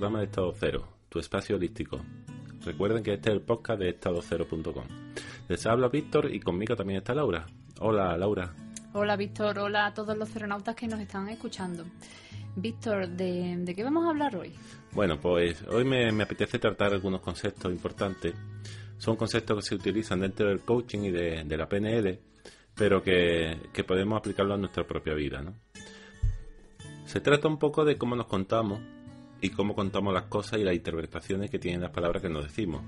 programa de Estado Cero, tu espacio holístico. Recuerden que este es el podcast de estadocero.com. Les habla Víctor y conmigo también está Laura. Hola, Laura. Hola, Víctor. Hola a todos los ceronautas que nos están escuchando. Víctor, ¿de, qué vamos a hablar hoy? Bueno, pues hoy me, apetece tratar algunos conceptos importantes. Son conceptos que se utilizan dentro del coaching y de, la PNL, pero que, que podemos aplicarlo a nuestra propia vida, ¿no? Se trata un poco de cómo nos contamos y cómo contamos las cosas y las interpretaciones que tienen las palabras que nos decimos.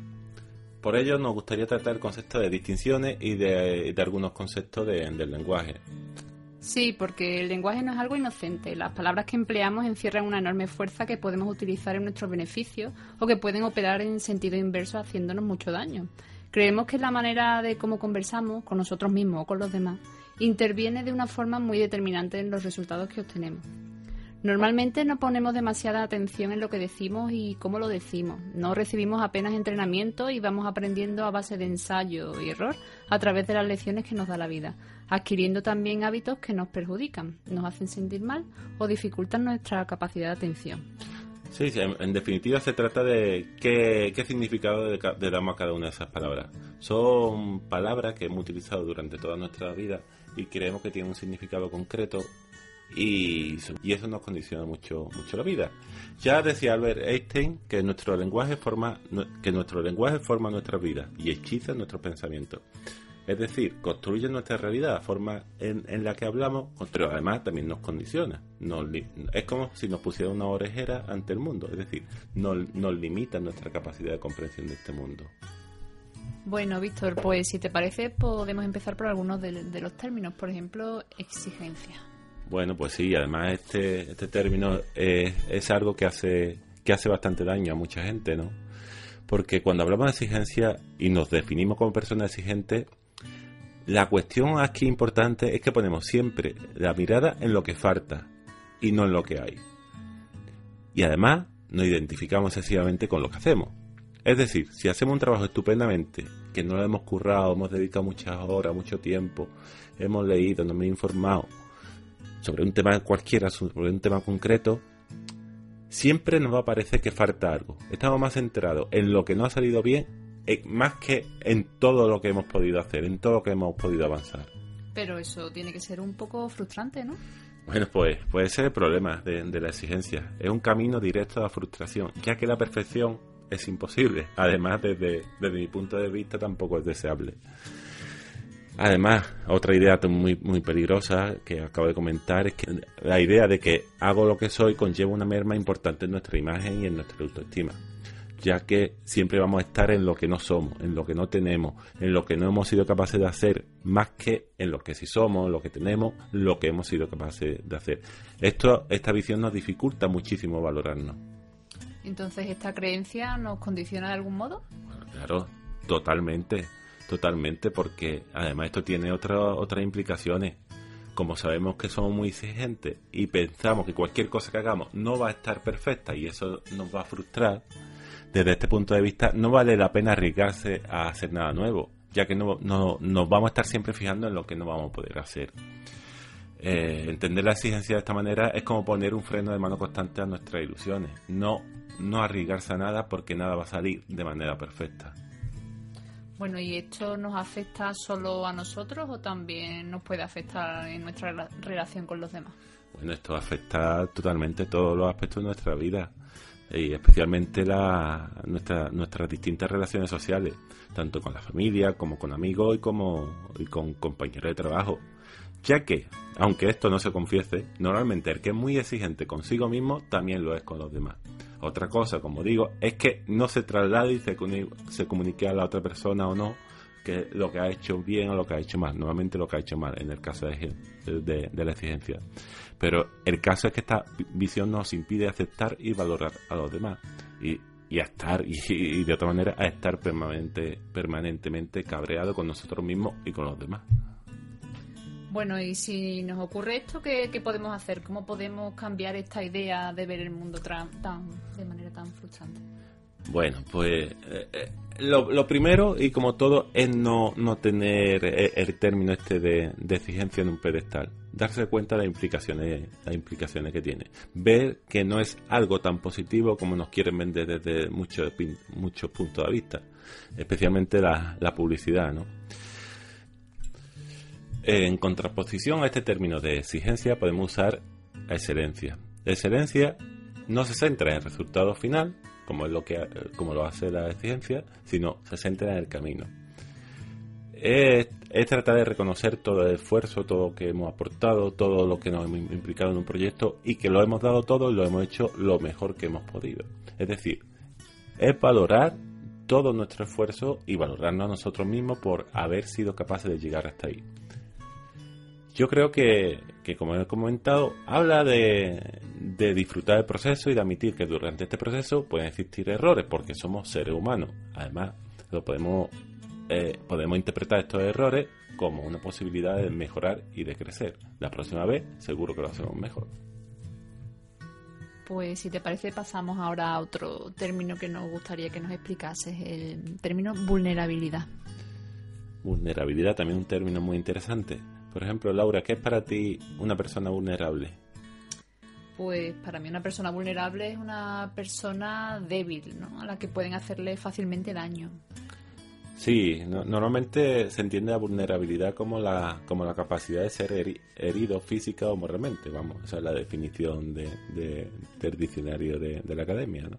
Por ello nos gustaría tratar el concepto de distinciones y de, algunos conceptos del lenguaje. Sí, porque el lenguaje no es algo inocente. Las palabras que empleamos encierran una enorme fuerza que podemos utilizar en nuestro beneficio o que pueden operar en sentido inverso haciéndonos mucho daño. Creemos que la manera de cómo conversamos con nosotros mismos o con los demás interviene de una forma muy determinante en los resultados que obtenemos. Normalmente no ponemos demasiada atención en lo que decimos y cómo lo decimos. No recibimos apenas entrenamiento y vamos aprendiendo a base de ensayo y error a través de las lecciones que nos da la vida, adquiriendo también hábitos que nos perjudican, nos hacen sentir mal o dificultan nuestra capacidad de atención. Sí, en, definitiva se trata de qué, significado le damos a cada una de esas palabras. Son palabras que hemos utilizado durante toda nuestra vida y creemos que tienen un significado concreto y, eso nos condiciona mucho, mucho la vida. Ya decía Albert Einstein que nuestro lenguaje forma, que nuestro lenguaje forma nuestra vida y hechiza nuestros pensamientos. Es decir, construye nuestra realidad, la forma en, la que hablamos, pero además también nos condiciona. es como si nos pusiera una orejera ante el mundo, es decir, nos, nos limita nuestra capacidad de comprensión de este mundo. Bueno, Víctor, pues si te parece, podemos empezar por algunos de los términos, por ejemplo, exigencia. Bueno, pues sí, además este, este término es, algo que hace, que hace bastante daño a mucha gente, ¿no? Porque cuando hablamos de exigencia y nos definimos como personas exigentes, la cuestión aquí importante es que ponemos siempre la mirada en lo que falta y no en lo que hay. Y además nos identificamos excesivamente con lo que hacemos. Es decir, si hacemos un trabajo estupendamente, que no lo hemos currado, hemos dedicado muchas horas, mucho tiempo, hemos leído, nos hemos informado, sobre un tema cualquiera, sobre un tema concreto, siempre nos va a parecer que falta algo. Estamos más centrados en lo que no ha salido bien, eh, más que en todo lo que hemos podido hacer, en todo lo que hemos podido avanzar. Pero eso tiene que ser un poco frustrante, ¿no? Bueno, pues puede ser el problema de, de la exigencia. Es un camino directo a la frustración, ya que la perfección es imposible. Además, desde, desde mi punto de vista, tampoco es deseable. Además, otra idea muy, muy peligrosa que acabo de comentar es que la idea de que hago lo que soy conlleva una merma importante en nuestra imagen y en nuestra autoestima, ya que siempre vamos a estar en lo que no somos, en lo que no tenemos, en lo que no hemos sido capaces de hacer, más que en lo que sí somos, lo que tenemos, lo que hemos sido capaces de hacer. Esto, esta visión nos dificulta muchísimo valorarnos. Entonces, ¿esta creencia nos condiciona de algún modo? claro, totalmente totalmente porque además esto tiene otras implicaciones. Como sabemos que somos muy exigentes y pensamos que cualquier cosa que hagamos no va a estar perfecta y eso nos va a frustrar, desde este punto de vista no vale la pena arriesgarse a hacer nada nuevo, ya que no, nos vamos a estar siempre fijando en lo que no vamos a poder hacer. Eh, entender la exigencia de esta manera es como poner un freno de mano constante a nuestras ilusiones. No, no arriesgarse a nada porque nada va a salir de manera perfecta. Bueno, ¿y esto nos afecta solo a nosotros o también nos puede afectar en nuestra relación con los demás? Bueno, esto afecta totalmente todos los aspectos de nuestra vida y especialmente la, nuestra, nuestras distintas relaciones sociales, tanto con la familia como con amigos y, como, y con compañeros de trabajo. Ya que, aunque esto no se confiese, normalmente el que es muy exigente consigo mismo también lo es con los demás. Otra cosa, como digo, es que no se traslade y se, se comunique a la otra persona o no que lo que ha hecho bien o lo que ha hecho mal. Nuevamente lo que ha hecho mal en el caso de, la exigencia. Pero el caso es que esta visión nos impide aceptar y valorar a los demás. Y, y estar, y, de otra manera, a estar permanente, permanentemente cabreado con nosotros mismos y con los demás. Bueno, y si nos ocurre esto, ¿qué, podemos hacer? ¿Cómo podemos cambiar esta idea de ver el mundo tan, de manera tan frustrante? Bueno, pues eh, eh, lo, primero, y como todo, es no, no tener eh, el, término este de, exigencia en un pedestal. darse cuenta de las implicaciones, las implicaciones que tiene. Ver que no es algo tan positivo como nos quieren vender desde muchos, muchos puntos de vista, especialmente la, la publicidad, ¿no? En contraposición a este término de exigencia podemos usar excelencia. Excelencia no se centra en el resultado final, como es lo que como lo hace la exigencia, sino se centra en el camino. Es, tratar de reconocer todo el esfuerzo, todo lo que hemos aportado, todo lo que nos hemos implicado en un proyecto y que lo hemos dado todo y lo hemos hecho lo mejor que hemos podido. Es decir, es valorar todo nuestro esfuerzo y valorarnos a nosotros mismos por haber sido capaces de llegar hasta ahí. Yo creo que, como he comentado, habla de, disfrutar del proceso y de admitir que durante este proceso pueden existir errores, porque somos seres humanos. Además, lo podemos, eh, podemos interpretar estos errores como una posibilidad de mejorar y de crecer. La próxima vez seguro que lo hacemos mejor. Pues si te parece pasamos ahora a otro término que nos gustaría que nos explicases, el término vulnerabilidad. Vulnerabilidad también un término muy interesante por ejemplo, Laura, ¿qué es para ti una persona vulnerable? Pues para mí una persona vulnerable es una persona débil, ¿no? A la que pueden hacerle fácilmente daño. Sí, normalmente se entiende la vulnerabilidad como la, como la capacidad de ser herido física o moralmente, vamos, esa es la definición de, del diccionario de, de la academia, ¿no?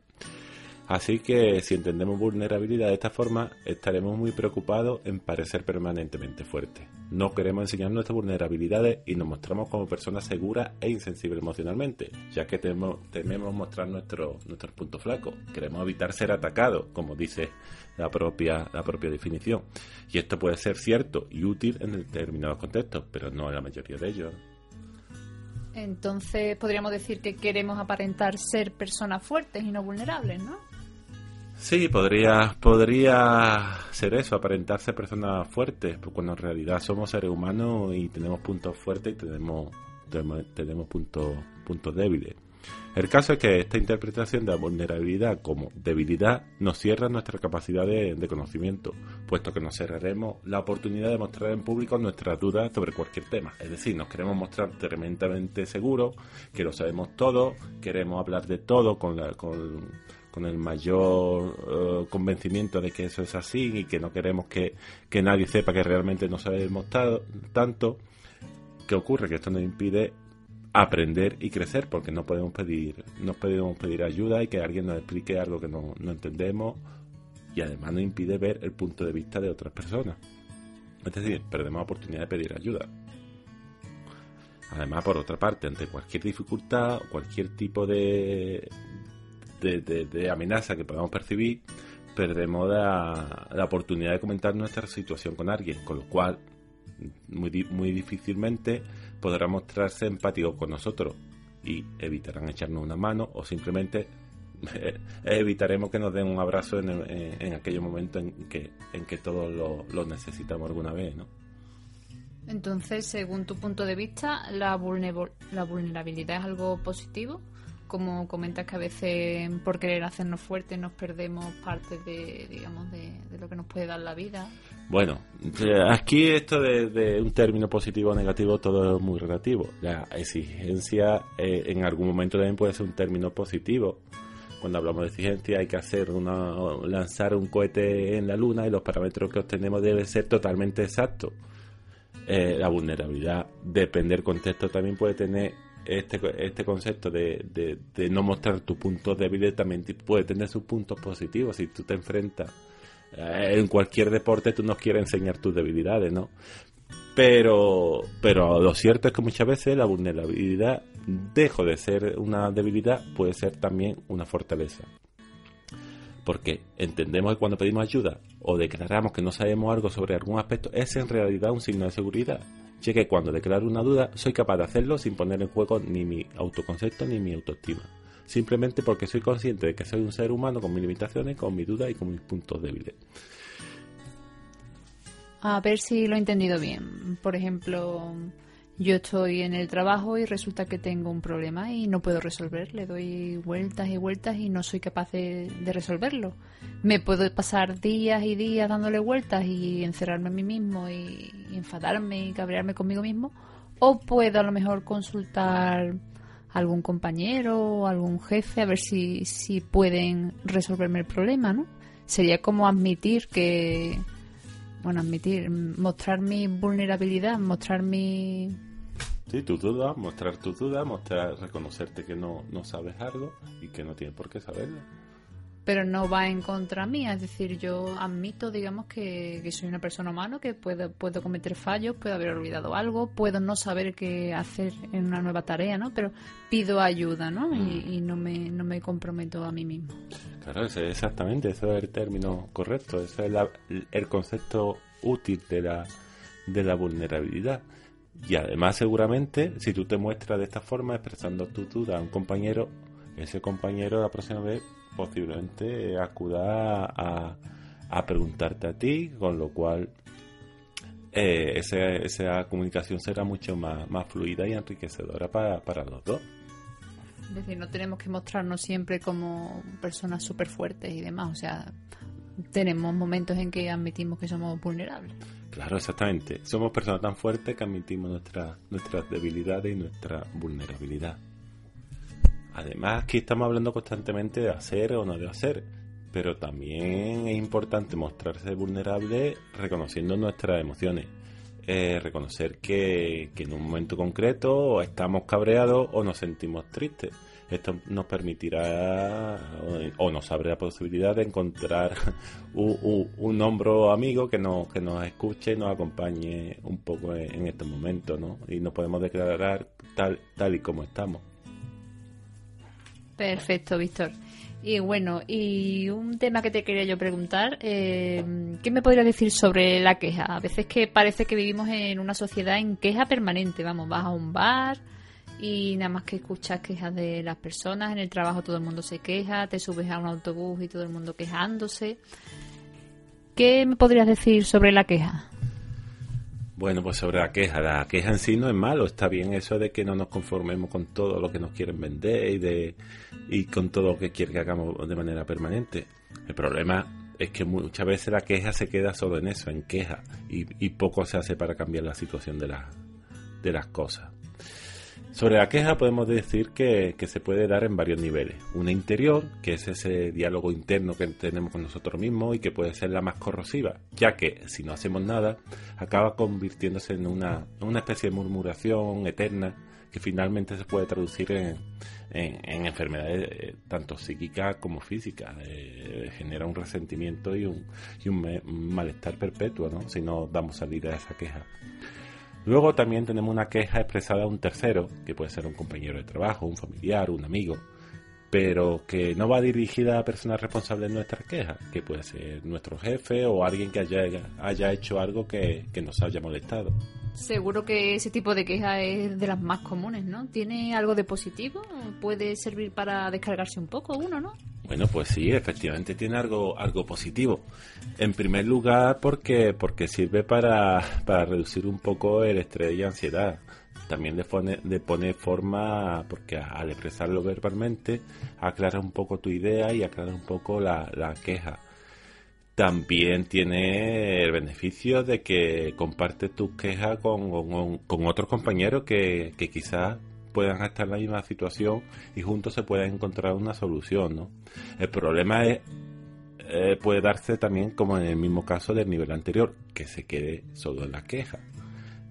Así que si entendemos vulnerabilidad de esta forma, estaremos muy preocupados en parecer permanentemente fuertes. No queremos enseñar nuestras vulnerabilidades y nos mostramos como personas seguras e insensibles emocionalmente, ya que tememos, mostrar nuestros puntos flacos. Queremos evitar ser atacados, como dice la propia, la propia definición. Y esto puede ser cierto y útil en determinados contextos, pero no en la mayoría de ellos. Entonces podríamos decir que queremos aparentar ser personas fuertes y no vulnerables, ¿no? Sí, podría, podría ser eso, aparentarse personas fuertes, pues cuando en realidad somos seres humanos y tenemos puntos fuertes y tenemos, tenemos, puntos, puntos débiles. El caso es que esta interpretación de la vulnerabilidad como debilidad nos cierra nuestra capacidad de, de, conocimiento, puesto que nos cerraremos la oportunidad de mostrar en público nuestras dudas sobre cualquier tema. Es decir, nos queremos mostrar tremendamente seguros, que lo sabemos todo, queremos hablar de todo con, la, con, con el mayor eh, convencimiento de que eso es así y que no queremos que, nadie sepa que realmente no sabemos tanto. ¿Qué ocurre? Que esto nos impide aprender y crecer porque no podemos pedir no podemos pedir ayuda y que alguien nos explique algo que no, no entendemos y además nos impide ver el punto de vista de otras personas. Es decir, perdemos oportunidad de pedir ayuda. Además, por otra parte, ante cualquier dificultad, cualquier tipo de, de, amenaza que podamos percibir, perdemos la, oportunidad de comentar nuestra situación con alguien, con lo cual muy, muy difícilmente podrá mostrarse empático con nosotros y evitarán echarnos una mano o simplemente evitaremos que nos den un abrazo en, en, aquellos momentos en que, en que todos lo, necesitamos alguna vez, ¿no? Entonces, según tu punto de vista, ¿la, la vulnerabilidad es algo positivo? Como comentas que a veces por querer hacernos fuertes nos perdemos parte de, digamos, de, lo que nos puede dar la vida. Bueno, aquí esto de, un término positivo o negativo todo es muy relativo. La exigencia eh, en algún momento también puede ser un término positivo. Cuando hablamos de exigencia hay que hacer una, lanzar un cohete en la luna y los parámetros que obtenemos deben ser totalmente exactos. Eh, la vulnerabilidad, depende del contexto, también puede tener este, este concepto de, de, no mostrar tus puntos débiles también puede tener sus puntos positivos. Si tú te enfrentas eh, en cualquier deporte, tú nos quieres enseñar tus debilidades, ¿no? Pero, pero lo cierto es que muchas veces la vulnerabilidad, dejo de ser una debilidad, puede ser también una fortaleza. Porque entendemos que cuando pedimos ayuda o declaramos que no sabemos algo sobre algún aspecto, es en realidad un signo de seguridad ya que cuando declaro una duda soy capaz de hacerlo sin poner en juego ni mi autoconcepto ni mi autoestima, simplemente porque soy consciente de que soy un ser humano con mis limitaciones, con mis dudas y con mis puntos débiles. A ver si lo he entendido bien. Por ejemplo, yo estoy en el trabajo y resulta que tengo un problema y no puedo resolver. Le doy vueltas y vueltas y no soy capaz de, resolverlo. Me puedo pasar días y días dándole vueltas y encerrarme en mí mismo y, enfadarme y cabrearme conmigo mismo. o puedo a lo mejor consultar a algún compañero o algún jefe a ver si, si pueden resolverme el problema, ¿no? Sería como admitir que, bueno, admitir, mostrar mi vulnerabilidad, mostrar mi... Sí, tu duda, mostrar tu duda, mostrar, reconocerte que no, no sabes algo y que no tienes por qué saberlo pero no va en contra mía. Es decir, yo admito, digamos, que, soy una persona humana, que puedo, puedo cometer fallos, puedo haber olvidado algo, puedo no saber qué hacer en una nueva tarea, ¿no? Pero pido ayuda, ¿no? Y, no, me, no me comprometo a mí mismo. Claro, exactamente, ese es el término correcto, ese es el concepto útil de la, de la vulnerabilidad. Y además, seguramente, si tú te muestras de esta forma, expresando tu duda a un compañero, ese compañero la próxima vez posiblemente acuda a, a preguntarte a ti, con lo cual eh, esa, comunicación será mucho más, más fluida y enriquecedora para, para los dos. Es decir, no tenemos que mostrarnos siempre como personas súper fuertes y demás. O sea, tenemos momentos en que admitimos que somos vulnerables. Claro, exactamente. Somos personas tan fuertes que admitimos nuestra, nuestras debilidades y nuestra vulnerabilidad. Además, aquí estamos hablando constantemente de hacer o no de hacer, pero también es importante mostrarse vulnerable reconociendo nuestras emociones. Eh, reconocer que, en un momento concreto estamos cabreados o nos sentimos tristes. Esto nos permitirá o, nos abre la posibilidad de encontrar un, hombro amigo que nos, que nos escuche y nos acompañe un poco en, en estos momentos, ¿no? Y nos podemos declarar tal, tal y como estamos. Perfecto, Víctor. Y bueno, y un tema que te quería yo preguntar, eh, ¿qué me podrías decir sobre la queja? A veces que parece que vivimos en una sociedad en queja permanente, vamos, vas a un bar y nada más que escuchas quejas de las personas, en el trabajo todo el mundo se queja, te subes a un autobús y todo el mundo quejándose. ¿Qué me podrías decir sobre la queja? Bueno, pues sobre la queja, la queja en sí no es malo, está bien eso de que no nos conformemos con todo lo que nos quieren vender y, de, y con todo lo que quieren que hagamos de manera permanente. El problema es que muchas veces la queja se queda solo en eso, en queja, y, y poco se hace para cambiar la situación de, la, de las cosas. Sobre la queja podemos decir que, se puede dar en varios niveles. Una interior, que es ese diálogo interno que tenemos con nosotros mismos y que puede ser la más corrosiva, ya que si no hacemos nada, acaba convirtiéndose en una, especie de murmuración eterna que finalmente se puede traducir en, enfermedades eh, tanto psíquicas como físicas. Eh, genera un resentimiento y un, y un, malestar perpetuo ¿no? si no damos salida a esa queja. Luego también tenemos una queja expresada a un tercero, que puede ser un compañero de trabajo, un familiar, un amigo, pero que no va dirigida a personas responsables de nuestras quejas, que puede ser nuestro jefe o alguien que haya, haya hecho algo que, que nos haya molestado. Seguro que ese tipo de queja es de las más comunes, ¿no? ¿Tiene algo de positivo? ¿Puede servir para descargarse un poco uno, no? Bueno, pues sí, efectivamente tiene algo, algo positivo. En primer lugar, porque, porque sirve para, para reducir un poco el estrés y ansiedad. También le pone, le pone forma, porque al expresarlo verbalmente, aclara un poco tu idea y aclara un poco la, la queja. También tiene el beneficio de que compartes tus quejas con, con, otros compañeros que, que quizás puedan estar en la misma situación y juntos se pueda encontrar una solución, ¿no? El problema es eh, puede darse también como en el mismo caso del nivel anterior, que se quede solo en la queja.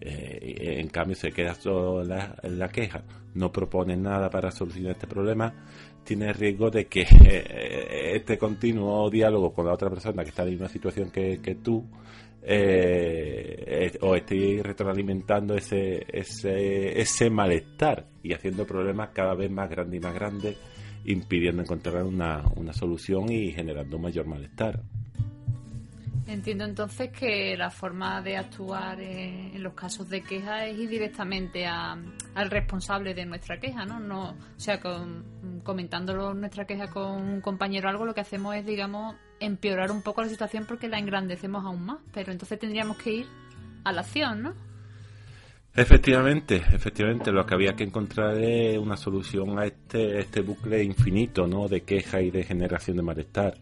Eh, en cambio, se queda solo en la, queja, no propone nada para solucionar este problema, tiene riesgo de que eh, este continuo diálogo con la otra persona que está en la misma situación que tú eh, o estoy retroalimentando ese, ese, ese malestar y haciendo problemas cada vez más grandes y más grandes, impidiendo encontrar una, una solución y generando mayor malestar. Entiendo entonces que la forma de actuar en, los casos de queja es ir directamente al responsable de nuestra queja, ¿no? no o sea, con, comentándolo nuestra queja con un compañero algo, lo que hacemos es, digamos, empeorar un poco la situación porque la engrandecemos aún más. Pero entonces tendríamos que ir a la acción, ¿no? Efectivamente, efectivamente, lo que había que encontrar es una solución a este, este bucle infinito, ¿no? De queja y de generación de malestar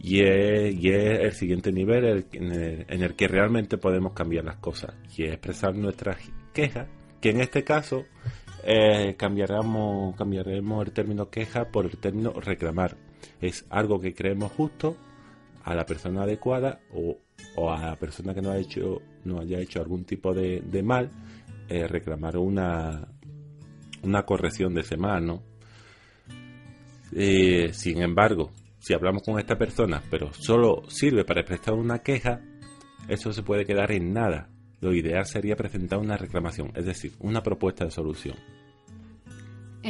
y es, el siguiente nivel en, el, que realmente podemos cambiar las cosas y es expresar nuestras quejas Que en este caso eh, cambiaremos, cambiaremos el término queja por el término reclamar. Es algo que creemos justo a la persona adecuada o, a la persona que nos, ha hecho, nos haya hecho algún tipo de, mal, eh, reclamar una, una corrección de ese mal, ¿no? Eh, sin embargo, si hablamos con esta persona, pero solo sirve para expresar una queja, eso se puede quedar en nada. Lo ideal sería presentar una reclamación, es decir, una propuesta de solución.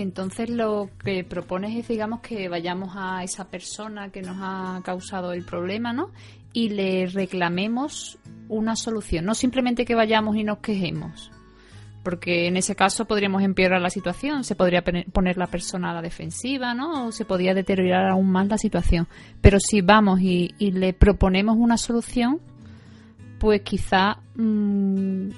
Entonces lo que propones es, digamos, que vayamos a esa persona que nos ha causado el problema, ¿no? Y le reclamemos una solución, no simplemente que vayamos y nos quejemos porque en ese caso podríamos empeorar la situación, se podría poner la persona a la defensiva, ¿no? O se podría deteriorar aún más la situación. Pero si vamos y, le proponemos una solución, pues quizá, mm,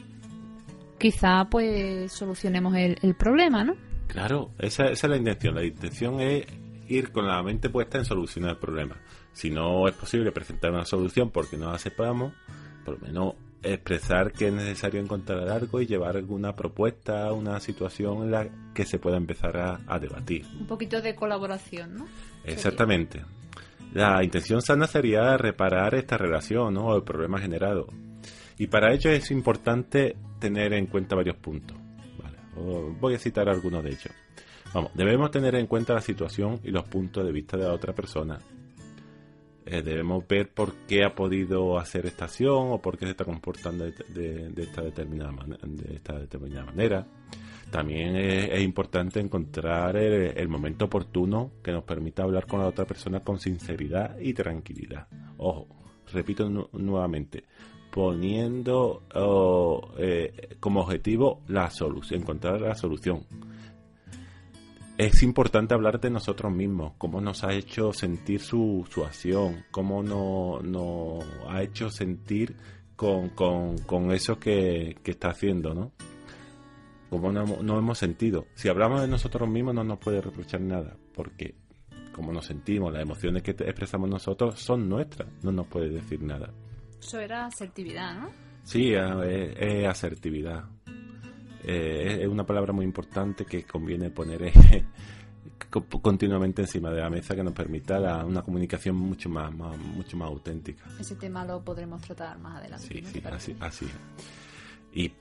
quizá pues solucionemos el, problema, ¿no? Claro, esa, esa es la intención. La intención es ir con la mente puesta en solucionar el problema. Si no es posible presentar una solución porque no la sepamos, por lo menos expresar que es necesario encontrar algo y llevar alguna propuesta, una situación en la que se pueda empezar a, debatir. Un poquito de colaboración, ¿no? Exactamente. La intención sana sería reparar esta relación ¿no? o el problema generado. Y para ello es importante tener en cuenta varios puntos. Voy a citar algunos de ellos. Vamos, debemos tener en cuenta la situación y los puntos de vista de la otra persona eh, debemos ver por qué ha podido hacer esta acción o por qué se está comportando de esta determinada manera. También es, importante encontrar el, momento oportuno que nos permita hablar con la otra persona con sinceridad y tranquilidad. Ojo, repito nuevamente, poniendo eh, como objetivo la solución, encontrar la solución es importante hablar de nosotros mismos, cómo nos ha hecho sentir su, su acción, cómo nos no ha hecho sentir con, eso que, está haciendo, ¿no? Cómo nos no hemos sentido. Si hablamos de nosotros mismos no nos puede reprochar nada, porque como nos sentimos, las emociones que expresamos nosotros son nuestras, no nos puede decir nada. Eso era asertividad, ¿no? Sí, es asertividad. Eh, es una palabra muy importante que conviene poner eh, continuamente encima de la mesa que nos permita una comunicación mucho más, mucho más auténtica. Ese tema lo podremos tratar más adelante. Sí, sí, así, así. Y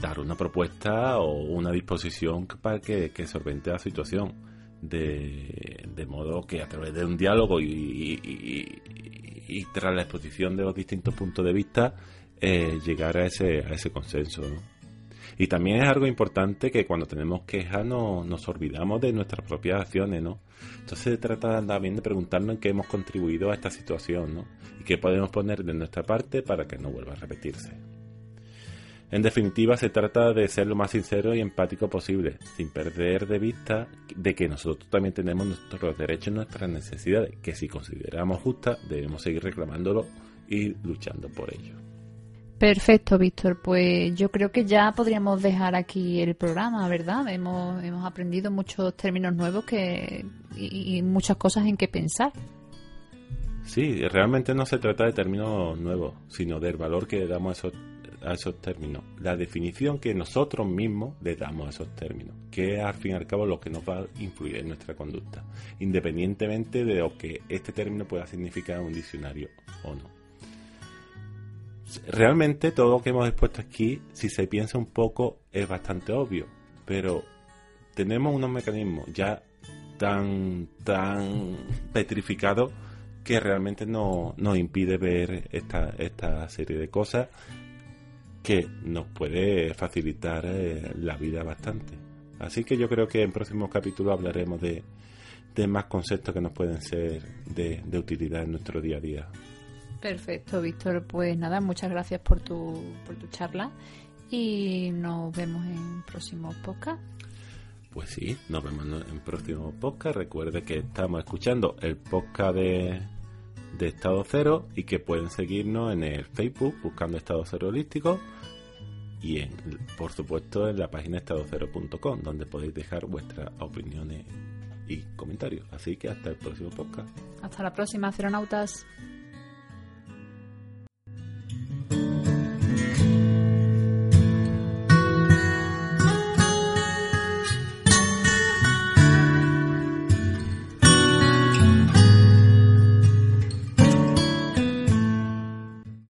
dar una propuesta o una disposición para que, que solvente la situación. De, de, modo que a través de un diálogo y, y, tras la exposición de los distintos puntos de vista eh, llegar a ese, a ese consenso. Y también es algo importante que cuando tenemos quejas no, nos olvidamos de nuestras propias acciones, ¿no? Entonces se trata también de preguntarnos en qué hemos contribuido a esta situación, ¿no? Y qué podemos poner de nuestra parte para que no vuelva a repetirse. En definitiva, se trata de ser lo más sincero y empático posible, sin perder de vista de que nosotros también tenemos nuestros derechos y nuestras necesidades, que si consideramos justas, debemos seguir reclamándolo y luchando por ello. Perfecto, Víctor. Pues yo creo que ya podríamos dejar aquí el programa, ¿verdad? Hemos, hemos aprendido muchos términos nuevos que, y, muchas cosas en que pensar. Sí, realmente no se trata de términos nuevos, sino del valor que le damos a esos, a esos términos, la definición que nosotros mismos le damos a esos términos, que es al fin y al cabo lo que nos va a influir en nuestra conducta, independientemente de lo que este término pueda significar en un diccionario o no. Realmente todo lo que hemos expuesto aquí, si se piensa un poco, es bastante obvio, pero tenemos unos mecanismos ya tan, tan petrificados que realmente no, nos impide ver esta, esta serie de cosas que nos puede facilitar eh, la vida bastante. Así que yo creo que en próximos capítulos hablaremos de, de más conceptos que nos pueden ser de, de utilidad en nuestro día a día. Perfecto, Víctor. Pues nada, muchas gracias por tu, por tu charla y nos vemos en próximo podcast. Pues sí, nos vemos en próximo podcast. Recuerde que estamos escuchando el podcast de, de Estado Cero y que pueden seguirnos en el Facebook buscando Estado Cero Holístico y en, por supuesto en la página estadocero.com donde podéis dejar vuestras opiniones y comentarios. Así que hasta el próximo podcast. Hasta la próxima, Ceronautas.